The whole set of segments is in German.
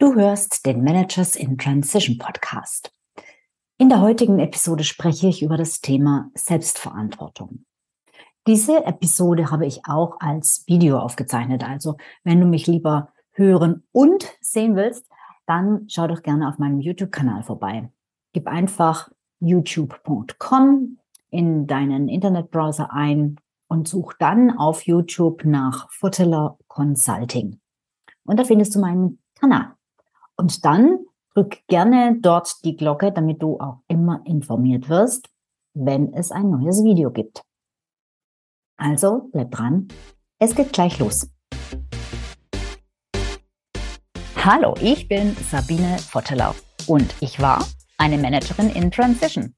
Du hörst den Managers in Transition Podcast. In der heutigen Episode spreche ich über das Thema Selbstverantwortung. Diese Episode habe ich auch als Video aufgezeichnet. Also wenn du mich lieber hören und sehen willst, dann schau doch gerne auf meinem YouTube-Kanal vorbei. Gib einfach youtube.com in deinen Internetbrowser ein und such dann auf YouTube nach Futteler Consulting. Und da findest du meinen Kanal. Und dann drück gerne dort die Glocke, damit du auch immer informiert wirst, wenn es ein neues Video gibt. Also bleib dran, es geht gleich los. Hallo, ich bin Sabine Vottelau und ich war eine Managerin in Transition.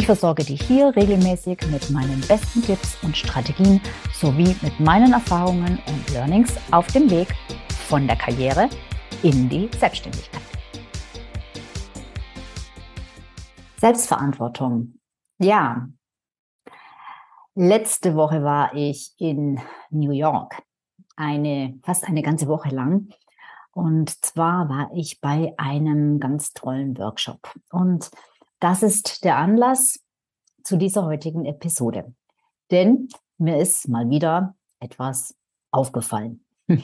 Ich versorge dich hier regelmäßig mit meinen besten Tipps und Strategien sowie mit meinen Erfahrungen und Learnings auf dem Weg von der Karriere in die Selbstständigkeit. Selbstverantwortung. Ja, letzte Woche war ich in New York, eine fast eine ganze Woche lang. Und zwar war ich bei einem ganz tollen Workshop. Und das ist der Anlass zu dieser heutigen Episode. Denn mir ist mal wieder etwas aufgefallen.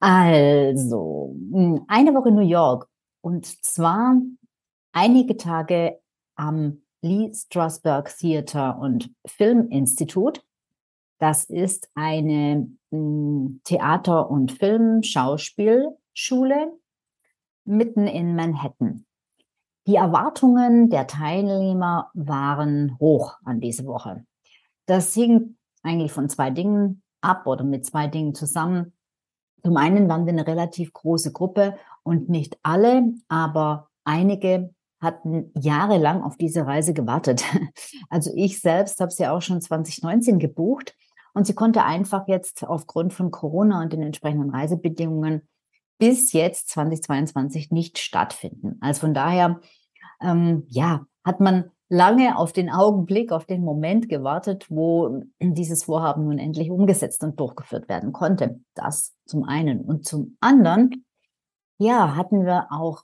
also, eine Woche New York und zwar einige Tage am Lee Strasberg Theater und Filminstitut. Das ist eine Theater- und Filmschauspielschule mitten in Manhattan. Die Erwartungen der Teilnehmer waren hoch an diese Woche. Das hing eigentlich von zwei Dingen ab oder mit zwei Dingen zusammen. Zum einen waren wir eine relativ große Gruppe und nicht alle, aber einige hatten jahrelang auf diese Reise gewartet. Also ich selbst habe sie auch schon 2019 gebucht und sie konnte einfach jetzt aufgrund von Corona und den entsprechenden Reisebedingungen bis jetzt 2022 nicht stattfinden. Also von daher, ähm, ja, hat man lange auf den Augenblick, auf den Moment gewartet, wo dieses Vorhaben nun endlich umgesetzt und durchgeführt werden konnte. Das zum einen. Und zum anderen, ja, hatten wir auch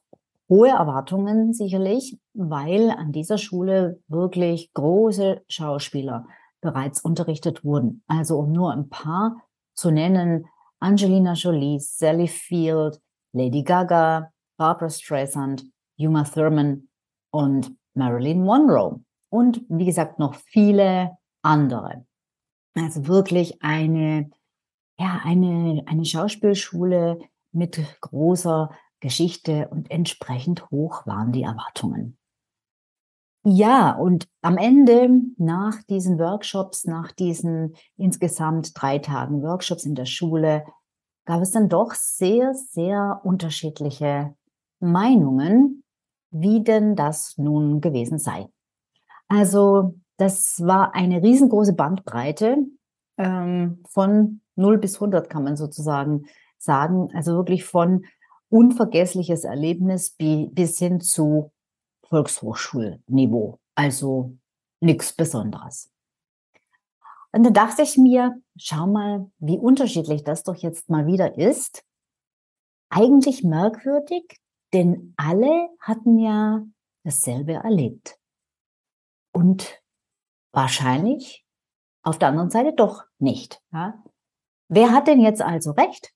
hohe Erwartungen sicherlich, weil an dieser Schule wirklich große Schauspieler bereits unterrichtet wurden. Also um nur ein paar zu nennen, Angelina Jolie, Sally Field, Lady Gaga, Barbara Streisand, Uma Thurman und Marilyn Monroe. Und wie gesagt, noch viele andere. Also wirklich eine, ja, eine, eine Schauspielschule mit großer Geschichte und entsprechend hoch waren die Erwartungen. Ja, und am Ende, nach diesen Workshops, nach diesen insgesamt drei Tagen Workshops in der Schule, gab es dann doch sehr, sehr unterschiedliche Meinungen, wie denn das nun gewesen sei. Also das war eine riesengroße Bandbreite ähm, von 0 bis 100 kann man sozusagen sagen. Also wirklich von unvergessliches Erlebnis bis hin zu Volkshochschulniveau. Also nichts Besonderes. Und dann dachte ich mir, schau mal, wie unterschiedlich das doch jetzt mal wieder ist. Eigentlich merkwürdig, denn alle hatten ja dasselbe erlebt. Und wahrscheinlich auf der anderen Seite doch nicht. Ja? Wer hat denn jetzt also recht?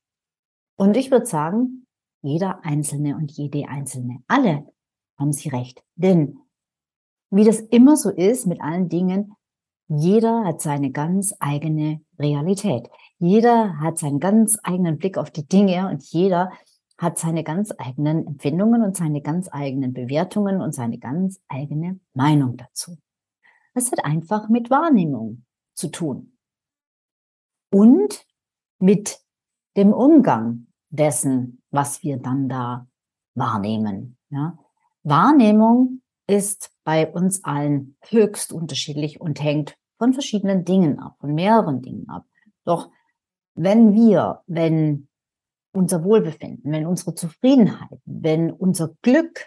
Und ich würde sagen, jeder Einzelne und jede Einzelne. Alle haben Sie recht. Denn wie das immer so ist mit allen Dingen, jeder hat seine ganz eigene Realität. Jeder hat seinen ganz eigenen Blick auf die Dinge und jeder hat seine ganz eigenen Empfindungen und seine ganz eigenen Bewertungen und seine ganz eigene Meinung dazu. Das hat einfach mit Wahrnehmung zu tun. Und mit dem Umgang dessen, was wir dann da wahrnehmen. Ja? Wahrnehmung ist bei uns allen höchst unterschiedlich und hängt von verschiedenen Dingen ab, von mehreren Dingen ab. Doch wenn wir, wenn unser Wohlbefinden, wenn unsere Zufriedenheit, wenn unser Glück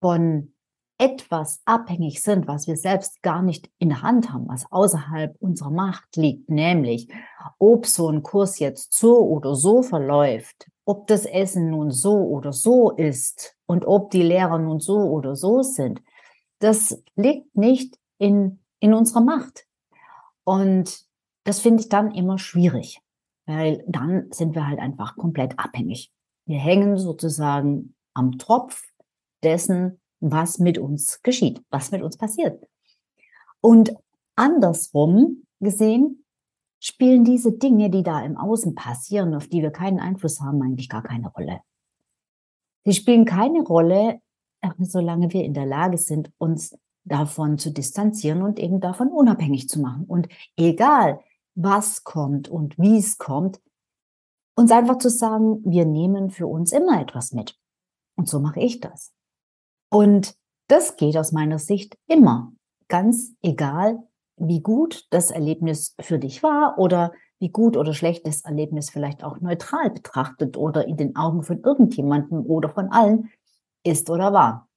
von etwas abhängig sind, was wir selbst gar nicht in der Hand haben, was außerhalb unserer Macht liegt, nämlich ob so ein Kurs jetzt so oder so verläuft, ob das Essen nun so oder so ist und ob die Lehrer nun so oder so sind, das liegt nicht in, in unserer Macht. Und das finde ich dann immer schwierig, weil dann sind wir halt einfach komplett abhängig. Wir hängen sozusagen am Tropf dessen, was mit uns geschieht, was mit uns passiert. Und andersrum gesehen, spielen diese Dinge, die da im Außen passieren, auf die wir keinen Einfluss haben, eigentlich gar keine Rolle. Sie spielen keine Rolle, äh, solange wir in der Lage sind, uns davon zu distanzieren und eben davon unabhängig zu machen. Und egal, was kommt und wie es kommt, uns einfach zu sagen, wir nehmen für uns immer etwas mit. Und so mache ich das. Und das geht aus meiner Sicht immer. Ganz egal, wie gut das Erlebnis für dich war oder wie gut oder schlecht das Erlebnis vielleicht auch neutral betrachtet oder in den Augen von irgendjemandem oder von allen ist oder war.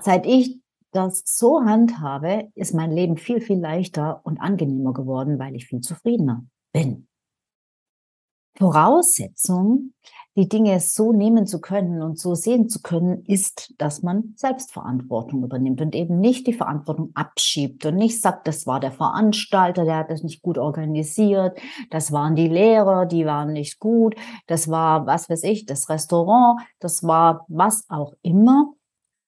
Seit ich das so handhabe, ist mein Leben viel, viel leichter und angenehmer geworden, weil ich viel zufriedener bin. Voraussetzung, die Dinge so nehmen zu können und so sehen zu können, ist, dass man Selbstverantwortung übernimmt und eben nicht die Verantwortung abschiebt und nicht sagt, das war der Veranstalter, der hat das nicht gut organisiert, das waren die Lehrer, die waren nicht gut, das war, was weiß ich, das Restaurant, das war was auch immer,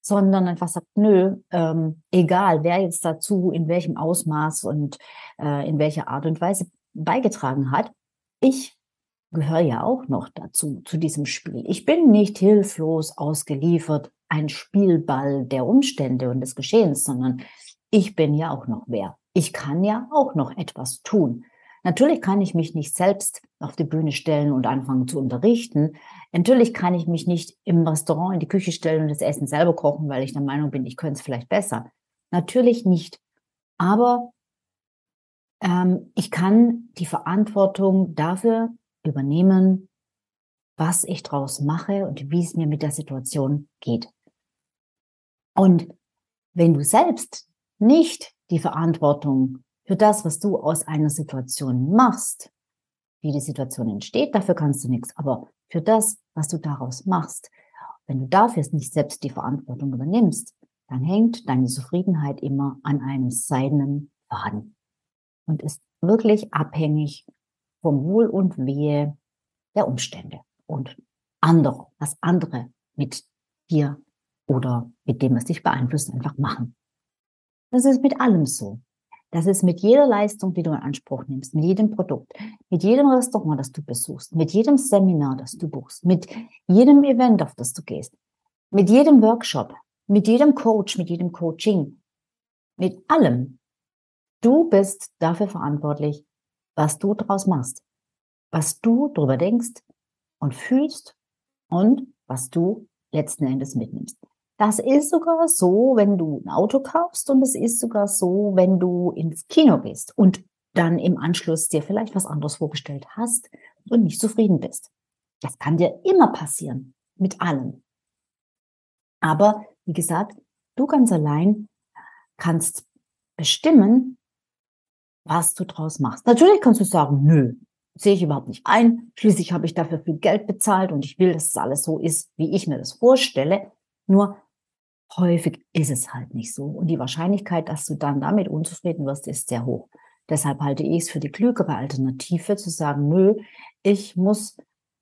sondern einfach sagt, nö, ähm, egal, wer jetzt dazu in welchem Ausmaß und äh, in welcher Art und Weise beigetragen hat, ich gehöre ja auch noch dazu, zu diesem Spiel. Ich bin nicht hilflos ausgeliefert, ein Spielball der Umstände und des Geschehens, sondern ich bin ja auch noch wer. Ich kann ja auch noch etwas tun. Natürlich kann ich mich nicht selbst auf die Bühne stellen und anfangen zu unterrichten. Natürlich kann ich mich nicht im Restaurant in die Küche stellen und das Essen selber kochen, weil ich der Meinung bin, ich könnte es vielleicht besser. Natürlich nicht. Aber ähm, ich kann die Verantwortung dafür übernehmen, was ich draus mache und wie es mir mit der Situation geht. Und wenn du selbst nicht die Verantwortung für das, was du aus einer Situation machst, wie die Situation entsteht, dafür kannst du nichts, aber für das, was du daraus machst, wenn du dafür nicht selbst die Verantwortung übernimmst, dann hängt deine Zufriedenheit immer an einem seidenen Faden und ist wirklich abhängig vom Wohl und Wehe der Umstände und andere, was andere mit dir oder mit dem, was dich beeinflusst, einfach machen. Das ist mit allem so. Das ist mit jeder Leistung, die du in Anspruch nimmst, mit jedem Produkt, mit jedem Restaurant, das du besuchst, mit jedem Seminar, das du buchst, mit jedem Event, auf das du gehst, mit jedem Workshop, mit jedem Coach, mit jedem Coaching, mit allem. Du bist dafür verantwortlich, was du daraus machst, was du darüber denkst und fühlst und was du letzten Endes mitnimmst. Das ist sogar so, wenn du ein Auto kaufst und es ist sogar so, wenn du ins Kino gehst und dann im Anschluss dir vielleicht was anderes vorgestellt hast und nicht zufrieden bist. Das kann dir immer passieren, mit allem. Aber wie gesagt, du ganz allein kannst bestimmen, was du draus machst. Natürlich kannst du sagen, nö, sehe ich überhaupt nicht ein. Schließlich habe ich dafür viel Geld bezahlt und ich will, dass es alles so ist, wie ich mir das vorstelle. Nur häufig ist es halt nicht so. Und die Wahrscheinlichkeit, dass du dann damit unzufrieden wirst, ist sehr hoch. Deshalb halte ich es für die klügere Alternative zu sagen, nö, ich muss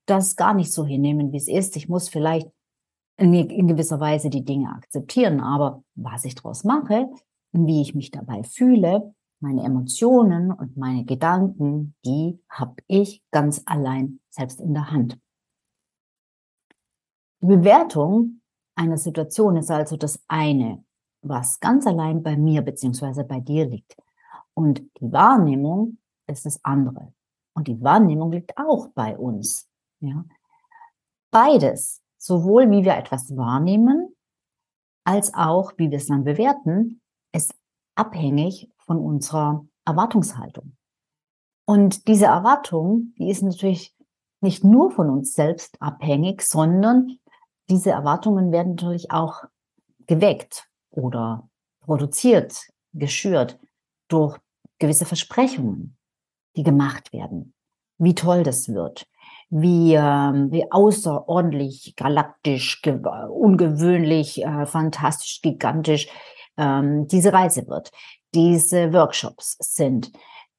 das gar nicht so hinnehmen, wie es ist. Ich muss vielleicht in gewisser Weise die Dinge akzeptieren, aber was ich daraus mache, wie ich mich dabei fühle, meine Emotionen und meine Gedanken, die habe ich ganz allein selbst in der Hand. Die Bewertung einer Situation ist also das eine, was ganz allein bei mir beziehungsweise bei dir liegt. Und die Wahrnehmung ist das andere. Und die Wahrnehmung liegt auch bei uns. Ja? Beides, sowohl wie wir etwas wahrnehmen, als auch, wie wir es dann bewerten, ist abhängig von unserer Erwartungshaltung. Und diese Erwartung, die ist natürlich nicht nur von uns selbst abhängig, sondern diese Erwartungen werden natürlich auch geweckt oder produziert, geschürt durch gewisse Versprechungen, die gemacht werden. Wie toll das wird, wie, äh, wie außerordentlich galaktisch, ungewöhnlich, äh, fantastisch, gigantisch ähm, diese Reise wird, diese Workshops sind,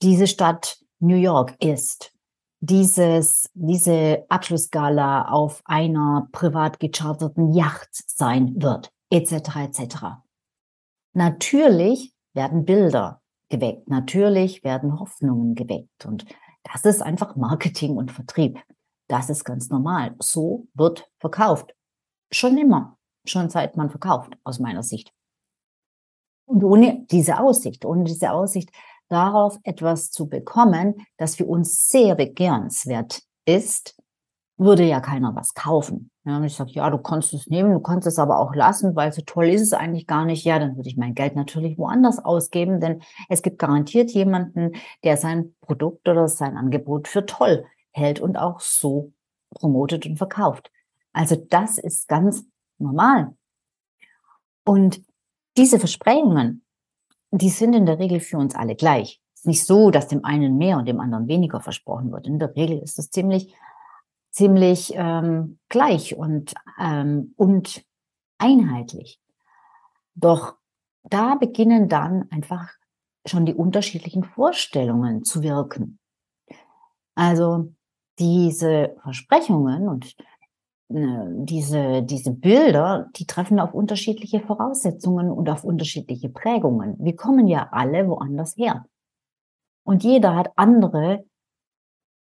diese Stadt New York ist, dieses, diese Abschlussgala auf einer privat gecharterten Yacht sein wird, etc. etc. Natürlich werden Bilder geweckt, natürlich werden Hoffnungen geweckt und das ist einfach Marketing und Vertrieb. Das ist ganz normal. So wird verkauft. Schon immer. Schon seit man verkauft, aus meiner Sicht. Und ohne diese Aussicht, ohne diese Aussicht darauf etwas zu bekommen, das für uns sehr begehrenswert ist, würde ja keiner was kaufen. Ja, und ich sage, ja, du kannst es nehmen, du kannst es aber auch lassen, weil so toll ist es eigentlich gar nicht. Ja, dann würde ich mein Geld natürlich woanders ausgeben, denn es gibt garantiert jemanden, der sein Produkt oder sein Angebot für toll hält und auch so promotet und verkauft. Also das ist ganz normal. Und diese Versprechungen, die sind in der Regel für uns alle gleich. Es ist nicht so, dass dem einen mehr und dem anderen weniger versprochen wird. In der Regel ist es ziemlich, ziemlich ähm, gleich und, ähm, und einheitlich. Doch da beginnen dann einfach schon die unterschiedlichen Vorstellungen zu wirken. Also diese Versprechungen und diese, diese Bilder, die treffen auf unterschiedliche Voraussetzungen und auf unterschiedliche Prägungen. Wir kommen ja alle woanders her. Und jeder hat andere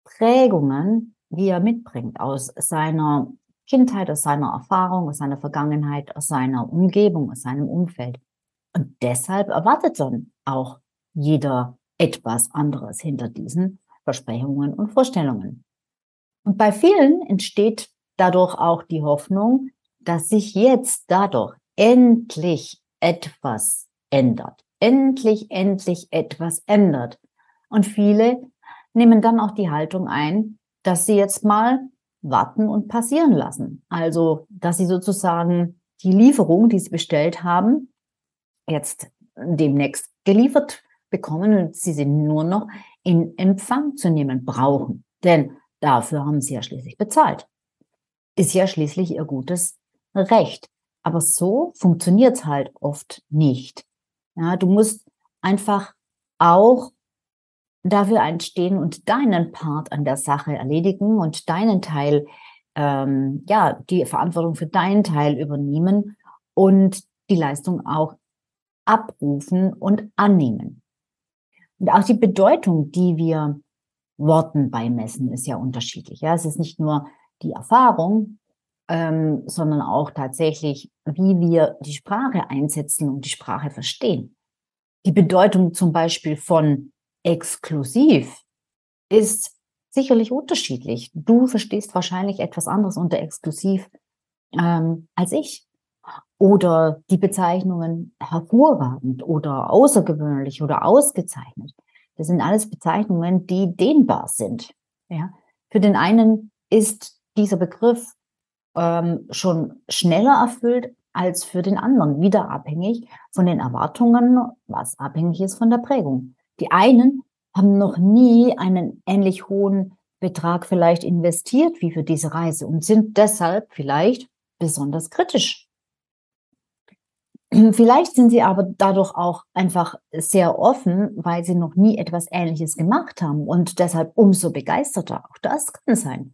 Prägungen, die er mitbringt aus seiner Kindheit, aus seiner Erfahrung, aus seiner Vergangenheit, aus seiner Umgebung, aus seinem Umfeld. Und deshalb erwartet dann auch jeder etwas anderes hinter diesen Versprechungen und Vorstellungen. Und bei vielen entsteht dadurch auch die Hoffnung, dass sich jetzt dadurch endlich etwas ändert. Endlich, endlich etwas ändert. Und viele nehmen dann auch die Haltung ein, dass sie jetzt mal warten und passieren lassen. Also, dass sie sozusagen die Lieferung, die sie bestellt haben, jetzt demnächst geliefert bekommen und sie sie nur noch in Empfang zu nehmen brauchen. Denn dafür haben sie ja schließlich bezahlt ist ja schließlich ihr gutes Recht. Aber so funktioniert es halt oft nicht. Ja, du musst einfach auch dafür einstehen und deinen Part an der Sache erledigen und deinen Teil, ähm, ja, die Verantwortung für deinen Teil übernehmen und die Leistung auch abrufen und annehmen. Und auch die Bedeutung, die wir Worten beimessen, ist ja unterschiedlich. Ja, es ist nicht nur die Erfahrung, ähm, sondern auch tatsächlich, wie wir die Sprache einsetzen und die Sprache verstehen. Die Bedeutung zum Beispiel von exklusiv ist sicherlich unterschiedlich. Du verstehst wahrscheinlich etwas anderes unter exklusiv ähm, als ich. Oder die Bezeichnungen hervorragend oder außergewöhnlich oder ausgezeichnet. Das sind alles Bezeichnungen, die dehnbar sind. Ja? Für den einen ist dieser Begriff ähm, schon schneller erfüllt als für den anderen, wieder abhängig von den Erwartungen, was abhängig ist von der Prägung. Die einen haben noch nie einen ähnlich hohen Betrag vielleicht investiert wie für diese Reise und sind deshalb vielleicht besonders kritisch. Vielleicht sind sie aber dadurch auch einfach sehr offen, weil sie noch nie etwas Ähnliches gemacht haben und deshalb umso begeisterter. Auch das kann sein.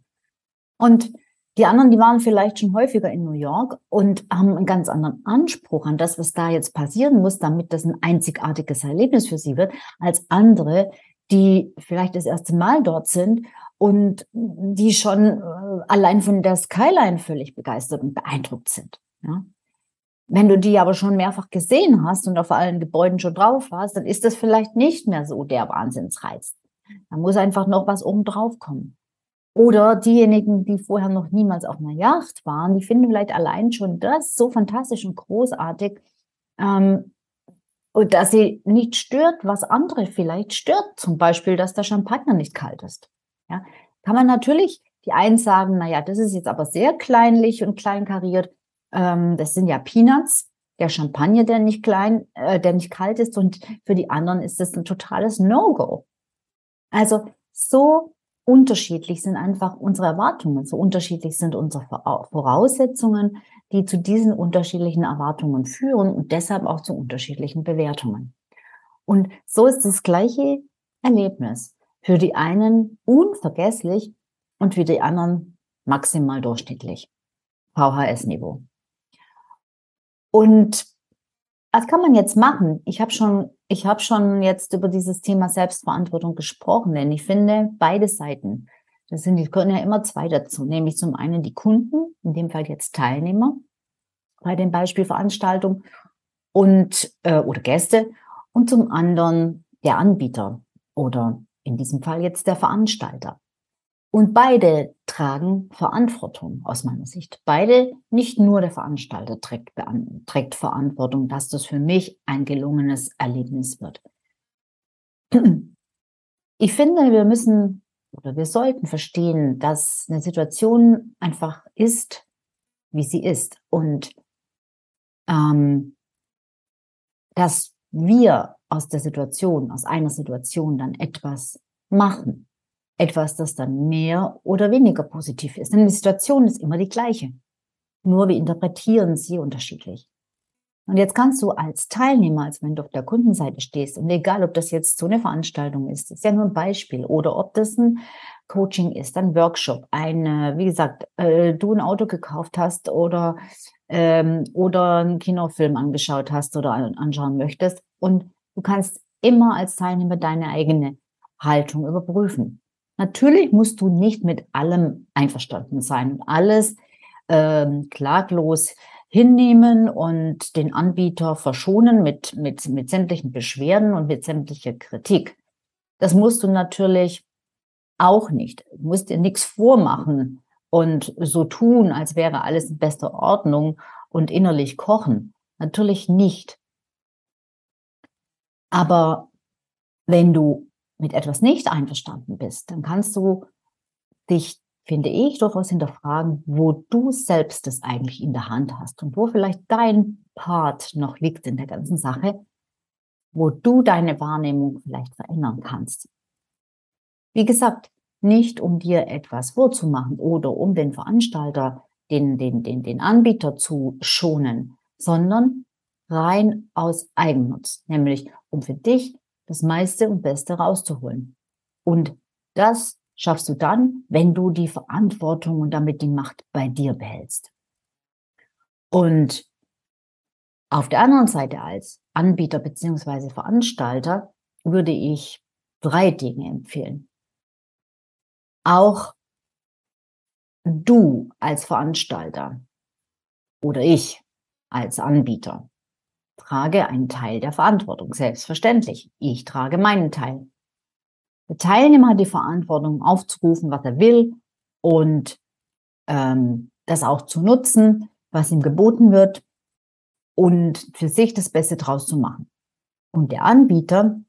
Und die anderen, die waren vielleicht schon häufiger in New York und haben einen ganz anderen Anspruch an das, was da jetzt passieren muss, damit das ein einzigartiges Erlebnis für sie wird, als andere, die vielleicht das erste Mal dort sind und die schon äh, allein von der Skyline völlig begeistert und beeindruckt sind. Ja? Wenn du die aber schon mehrfach gesehen hast und auf allen Gebäuden schon drauf warst, dann ist das vielleicht nicht mehr so der Wahnsinnsreiz. Da muss einfach noch was oben drauf kommen. Oder diejenigen, die vorher noch niemals auf einer Yacht waren, die finden vielleicht allein schon das so fantastisch und großartig, ähm, und dass sie nicht stört, was andere vielleicht stört. Zum Beispiel, dass der Champagner nicht kalt ist. Ja, kann man natürlich die einen sagen, na ja, das ist jetzt aber sehr kleinlich und kleinkariert. Ähm, das sind ja Peanuts. Der Champagner, der nicht klein, äh, der nicht kalt ist, und für die anderen ist das ein totales No-Go. Also so unterschiedlich sind einfach unsere Erwartungen, so unterschiedlich sind unsere Voraussetzungen, die zu diesen unterschiedlichen Erwartungen führen und deshalb auch zu unterschiedlichen Bewertungen. Und so ist das gleiche Erlebnis für die einen unvergesslich und für die anderen maximal durchschnittlich. VHS-Niveau. Und was kann man jetzt machen? Ich habe schon, ich habe schon jetzt über dieses Thema Selbstverantwortung gesprochen, denn ich finde beide Seiten, das sind, die können ja immer zwei dazu, nämlich zum einen die Kunden, in dem Fall jetzt Teilnehmer bei den Beispielveranstaltungen und äh, oder Gäste und zum anderen der Anbieter oder in diesem Fall jetzt der Veranstalter. Und beide tragen Verantwortung aus meiner Sicht. Beide, nicht nur der Veranstalter trägt, trägt Verantwortung, dass das für mich ein gelungenes Erlebnis wird. Ich finde, wir müssen oder wir sollten verstehen, dass eine Situation einfach ist, wie sie ist. Und ähm, dass wir aus der Situation, aus einer Situation dann etwas machen etwas, das dann mehr oder weniger positiv ist. Denn die Situation ist immer die gleiche. Nur wir interpretieren sie unterschiedlich. Und jetzt kannst du als Teilnehmer, als wenn du auf der Kundenseite stehst, und egal, ob das jetzt so eine Veranstaltung ist, ist ja nur ein Beispiel, oder ob das ein Coaching ist, ein Workshop, ein, wie gesagt, äh, du ein Auto gekauft hast oder, ähm, oder einen Kinofilm angeschaut hast oder anschauen möchtest. Und du kannst immer als Teilnehmer deine eigene Haltung überprüfen. Natürlich musst du nicht mit allem einverstanden sein und alles ähm, klaglos hinnehmen und den Anbieter verschonen mit, mit, mit sämtlichen Beschwerden und mit sämtlicher Kritik. Das musst du natürlich auch nicht. Du musst dir nichts vormachen und so tun, als wäre alles in bester Ordnung und innerlich kochen. Natürlich nicht. Aber wenn du mit etwas nicht einverstanden bist, dann kannst du dich, finde ich, durchaus hinterfragen, wo du selbst es eigentlich in der Hand hast und wo vielleicht dein Part noch liegt in der ganzen Sache, wo du deine Wahrnehmung vielleicht verändern kannst. Wie gesagt, nicht um dir etwas vorzumachen oder um den Veranstalter, den, den, den, den Anbieter zu schonen, sondern rein aus Eigennutz, nämlich um für dich das meiste und Beste rauszuholen. Und das schaffst du dann, wenn du die Verantwortung und damit die Macht bei dir behältst. Und auf der anderen Seite als Anbieter beziehungsweise Veranstalter würde ich drei Dinge empfehlen. Auch du als Veranstalter oder ich als Anbieter trage einen Teil der Verantwortung, selbstverständlich. Ich trage meinen Teil. Der Teilnehmer hat die Verantwortung, aufzurufen, was er will und ähm, das auch zu nutzen, was ihm geboten wird und für sich das Beste draus zu machen. Und der Anbieter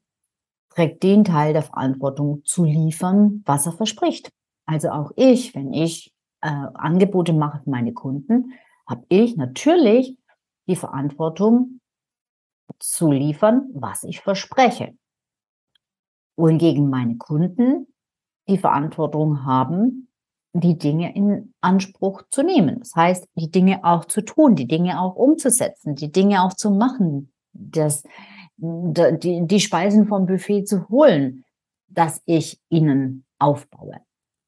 trägt den Teil der Verantwortung zu liefern, was er verspricht. Also auch ich, wenn ich äh, Angebote mache für meine Kunden, habe ich natürlich die Verantwortung, zu liefern, was ich verspreche. Wohingegen meine Kunden die Verantwortung haben, die Dinge in Anspruch zu nehmen. Das heißt, die Dinge auch zu tun, die Dinge auch umzusetzen, die Dinge auch zu machen, das, die, die Speisen vom Buffet zu holen, dass ich ihnen aufbaue.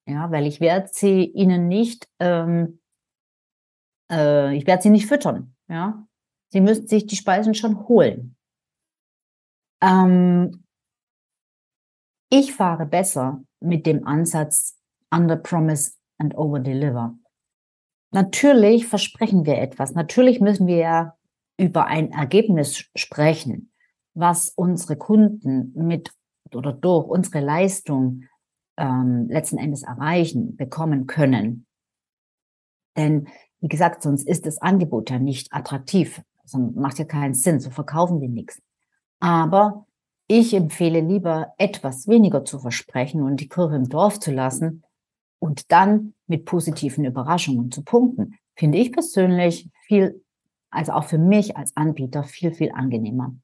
Ja, weil ich werde sie ihnen nicht, ähm, äh, ich werde sie nicht füttern. Ja, Sie müssen sich die Speisen schon holen. Ähm, ich fahre besser mit dem Ansatz Under Promise and Over Deliver. Natürlich versprechen wir etwas. Natürlich müssen wir über ein Ergebnis sprechen, was unsere Kunden mit oder durch unsere Leistung ähm, letzten Endes erreichen, bekommen können. Denn, wie gesagt, sonst ist das Angebot ja nicht attraktiv. Sonst macht ja keinen Sinn, so verkaufen wir nichts. Aber ich empfehle lieber, etwas weniger zu versprechen und die Kirche im Dorf zu lassen und dann mit positiven Überraschungen zu punkten. Finde ich persönlich viel, also auch für mich als Anbieter, viel, viel angenehmer.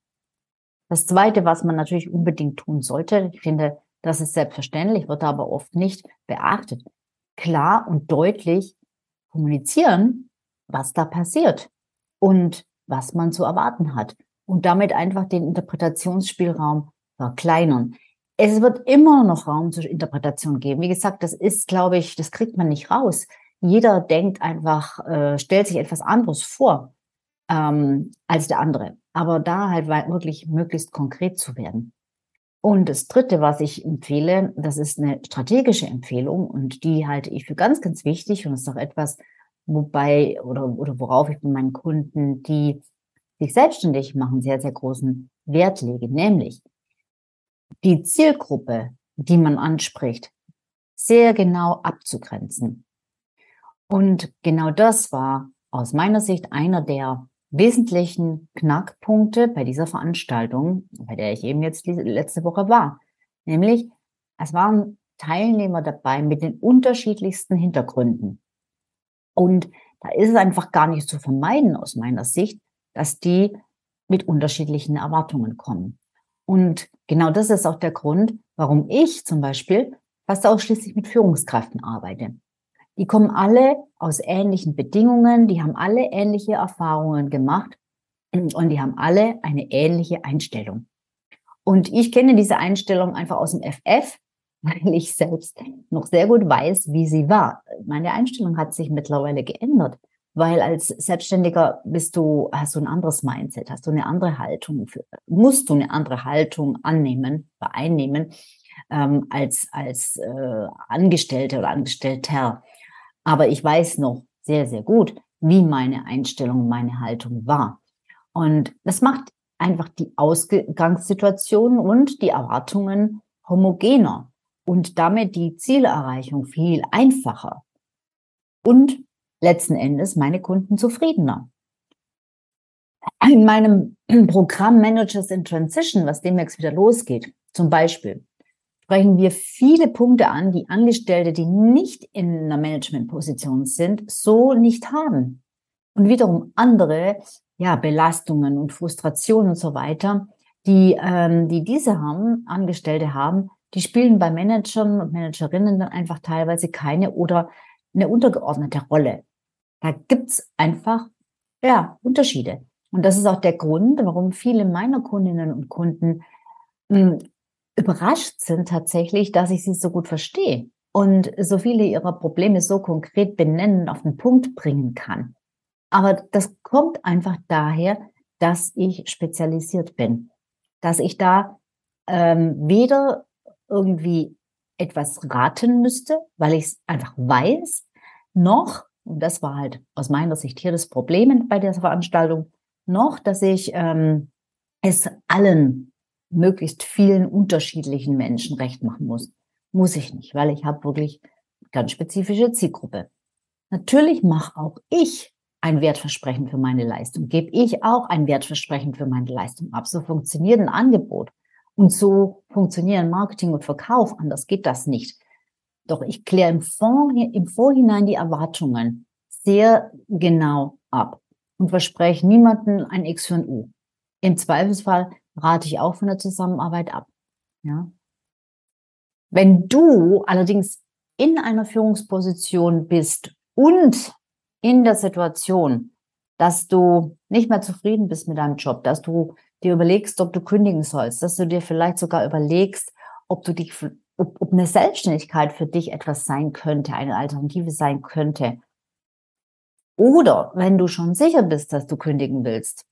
Das Zweite, was man natürlich unbedingt tun sollte, ich finde, das ist selbstverständlich, wird aber oft nicht beachtet. Klar und deutlich kommunizieren, was da passiert und was man zu erwarten hat und damit einfach den Interpretationsspielraum verkleinern. Es wird immer noch Raum zur Interpretation geben. Wie gesagt, das ist, glaube ich, das kriegt man nicht raus. Jeder denkt einfach, äh, stellt sich etwas anderes vor ähm, als der andere. Aber da halt wirklich möglichst konkret zu werden. Und das Dritte, was ich empfehle, das ist eine strategische Empfehlung und die halte ich für ganz, ganz wichtig und ist auch etwas, wobei oder, oder worauf ich bei meinen Kunden, die sich selbstständig machen, sehr, sehr großen Wert lege, nämlich die Zielgruppe, die man anspricht, sehr genau abzugrenzen. Und genau das war aus meiner Sicht einer der wesentlichen Knackpunkte bei dieser Veranstaltung, bei der ich eben jetzt letzte Woche war. Nämlich, es waren Teilnehmer dabei mit den unterschiedlichsten Hintergründen. Und da ist es einfach gar nicht zu vermeiden aus meiner Sicht, dass die mit unterschiedlichen Erwartungen kommen. Und genau das ist auch der Grund, warum ich zum Beispiel fast ausschließlich mit Führungskräften arbeite. Die kommen alle aus ähnlichen Bedingungen, die haben alle ähnliche Erfahrungen gemacht und die haben alle eine ähnliche Einstellung. Und ich kenne diese Einstellung einfach aus dem FF, weil ich selbst noch sehr gut weiß, wie sie war. Meine Einstellung hat sich mittlerweile geändert, weil als Selbstständiger bist du, hast du ein anderes Mindset, hast du eine andere Haltung, musst du eine andere Haltung annehmen, einnehmen, ähm, als, als äh, Angestellte oder Angestellter. Aber ich weiß noch sehr, sehr gut, wie meine Einstellung, meine Haltung war. Und das macht einfach die Ausgangssituation und die Erwartungen homogener und damit die Zielerreichung viel einfacher und letzten Endes meine Kunden zufriedener. In meinem Programm Managers in Transition, was demnächst wieder losgeht, zum Beispiel, sprechen wir viele Punkte an, die Angestellte, die nicht in einer Managementposition sind, so nicht haben. Und wiederum andere, ja, Belastungen und Frustrationen und so weiter, die, ähm, die diese haben, Angestellte haben, die spielen bei Managern und Managerinnen dann einfach teilweise keine oder eine untergeordnete Rolle. Da gibt's einfach, ja, Unterschiede. Und das ist auch der Grund, warum viele meiner Kundinnen und Kunden hm, überrascht sind tatsächlich, dass ich sie so gut verstehe und so viele ihrer Probleme so konkret benennen, auf den Punkt bringen kann. Aber das kommt einfach daher, dass ich spezialisiert bin, dass ich da ähm, weder irgendwie etwas raten müsste, weil ich es einfach weiß, noch, und das war halt aus meiner Sicht hier das Problem bei der Veranstaltung, noch, dass ich ähm, es allen möglichst vielen unterschiedlichen Menschen recht machen muss. Muss ich nicht, weil ich habe wirklich ganz spezifische Zielgruppe. Natürlich mache auch ich ein Wertversprechen für meine Leistung, gebe ich auch ein Wertversprechen für meine Leistung ab. So funktioniert ein Angebot. Und so funktionieren Marketing und Verkauf. Anders geht das nicht. Doch ich kläre im, Vor im Vorhinein die Erwartungen sehr genau ab und verspreche niemanden ein X für ein U. Im Zweifelsfall rate ich auch von der Zusammenarbeit ab. Ja. Wenn du allerdings in einer Führungsposition bist und in der Situation, dass du nicht mehr zufrieden bist mit deinem Job, dass du dir überlegst, ob du kündigen sollst, dass du dir vielleicht sogar überlegst, ob du dich, ob, ob eine Selbstständigkeit für dich etwas sein könnte, eine Alternative sein könnte. Oder wenn du schon sicher bist, dass du kündigen willst,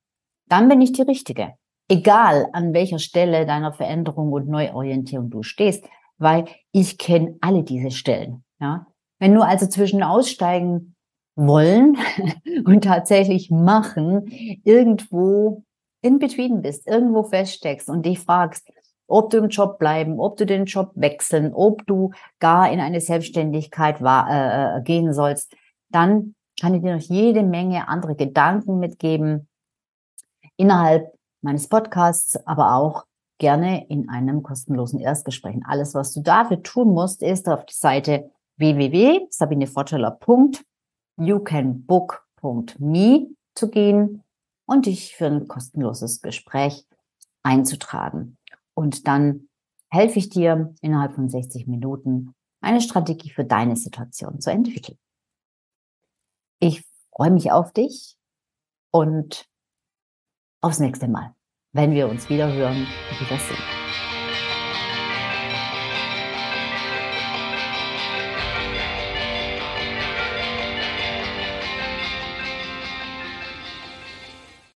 dann bin ich die Richtige egal an welcher Stelle deiner Veränderung und Neuorientierung du stehst, weil ich kenne alle diese Stellen. Ja? Wenn du also zwischen aussteigen wollen und tatsächlich machen, irgendwo in between bist, irgendwo feststeckst und dich fragst, ob du im Job bleiben, ob du den Job wechseln, ob du gar in eine Selbstständigkeit war, äh, äh, gehen sollst, dann kann ich dir noch jede Menge andere Gedanken mitgeben innerhalb meines Podcasts, aber auch gerne in einem kostenlosen Erstgespräch. Alles, was du dafür tun musst, ist auf die Seite www.sabineforteller.youcanbook.me zu gehen und dich für ein kostenloses Gespräch einzutragen. Und dann helfe ich dir innerhalb von 60 Minuten eine Strategie für deine Situation zu entwickeln. Ich freue mich auf dich und aufs nächste Mal, wenn wir uns wieder hören und wieder sehen.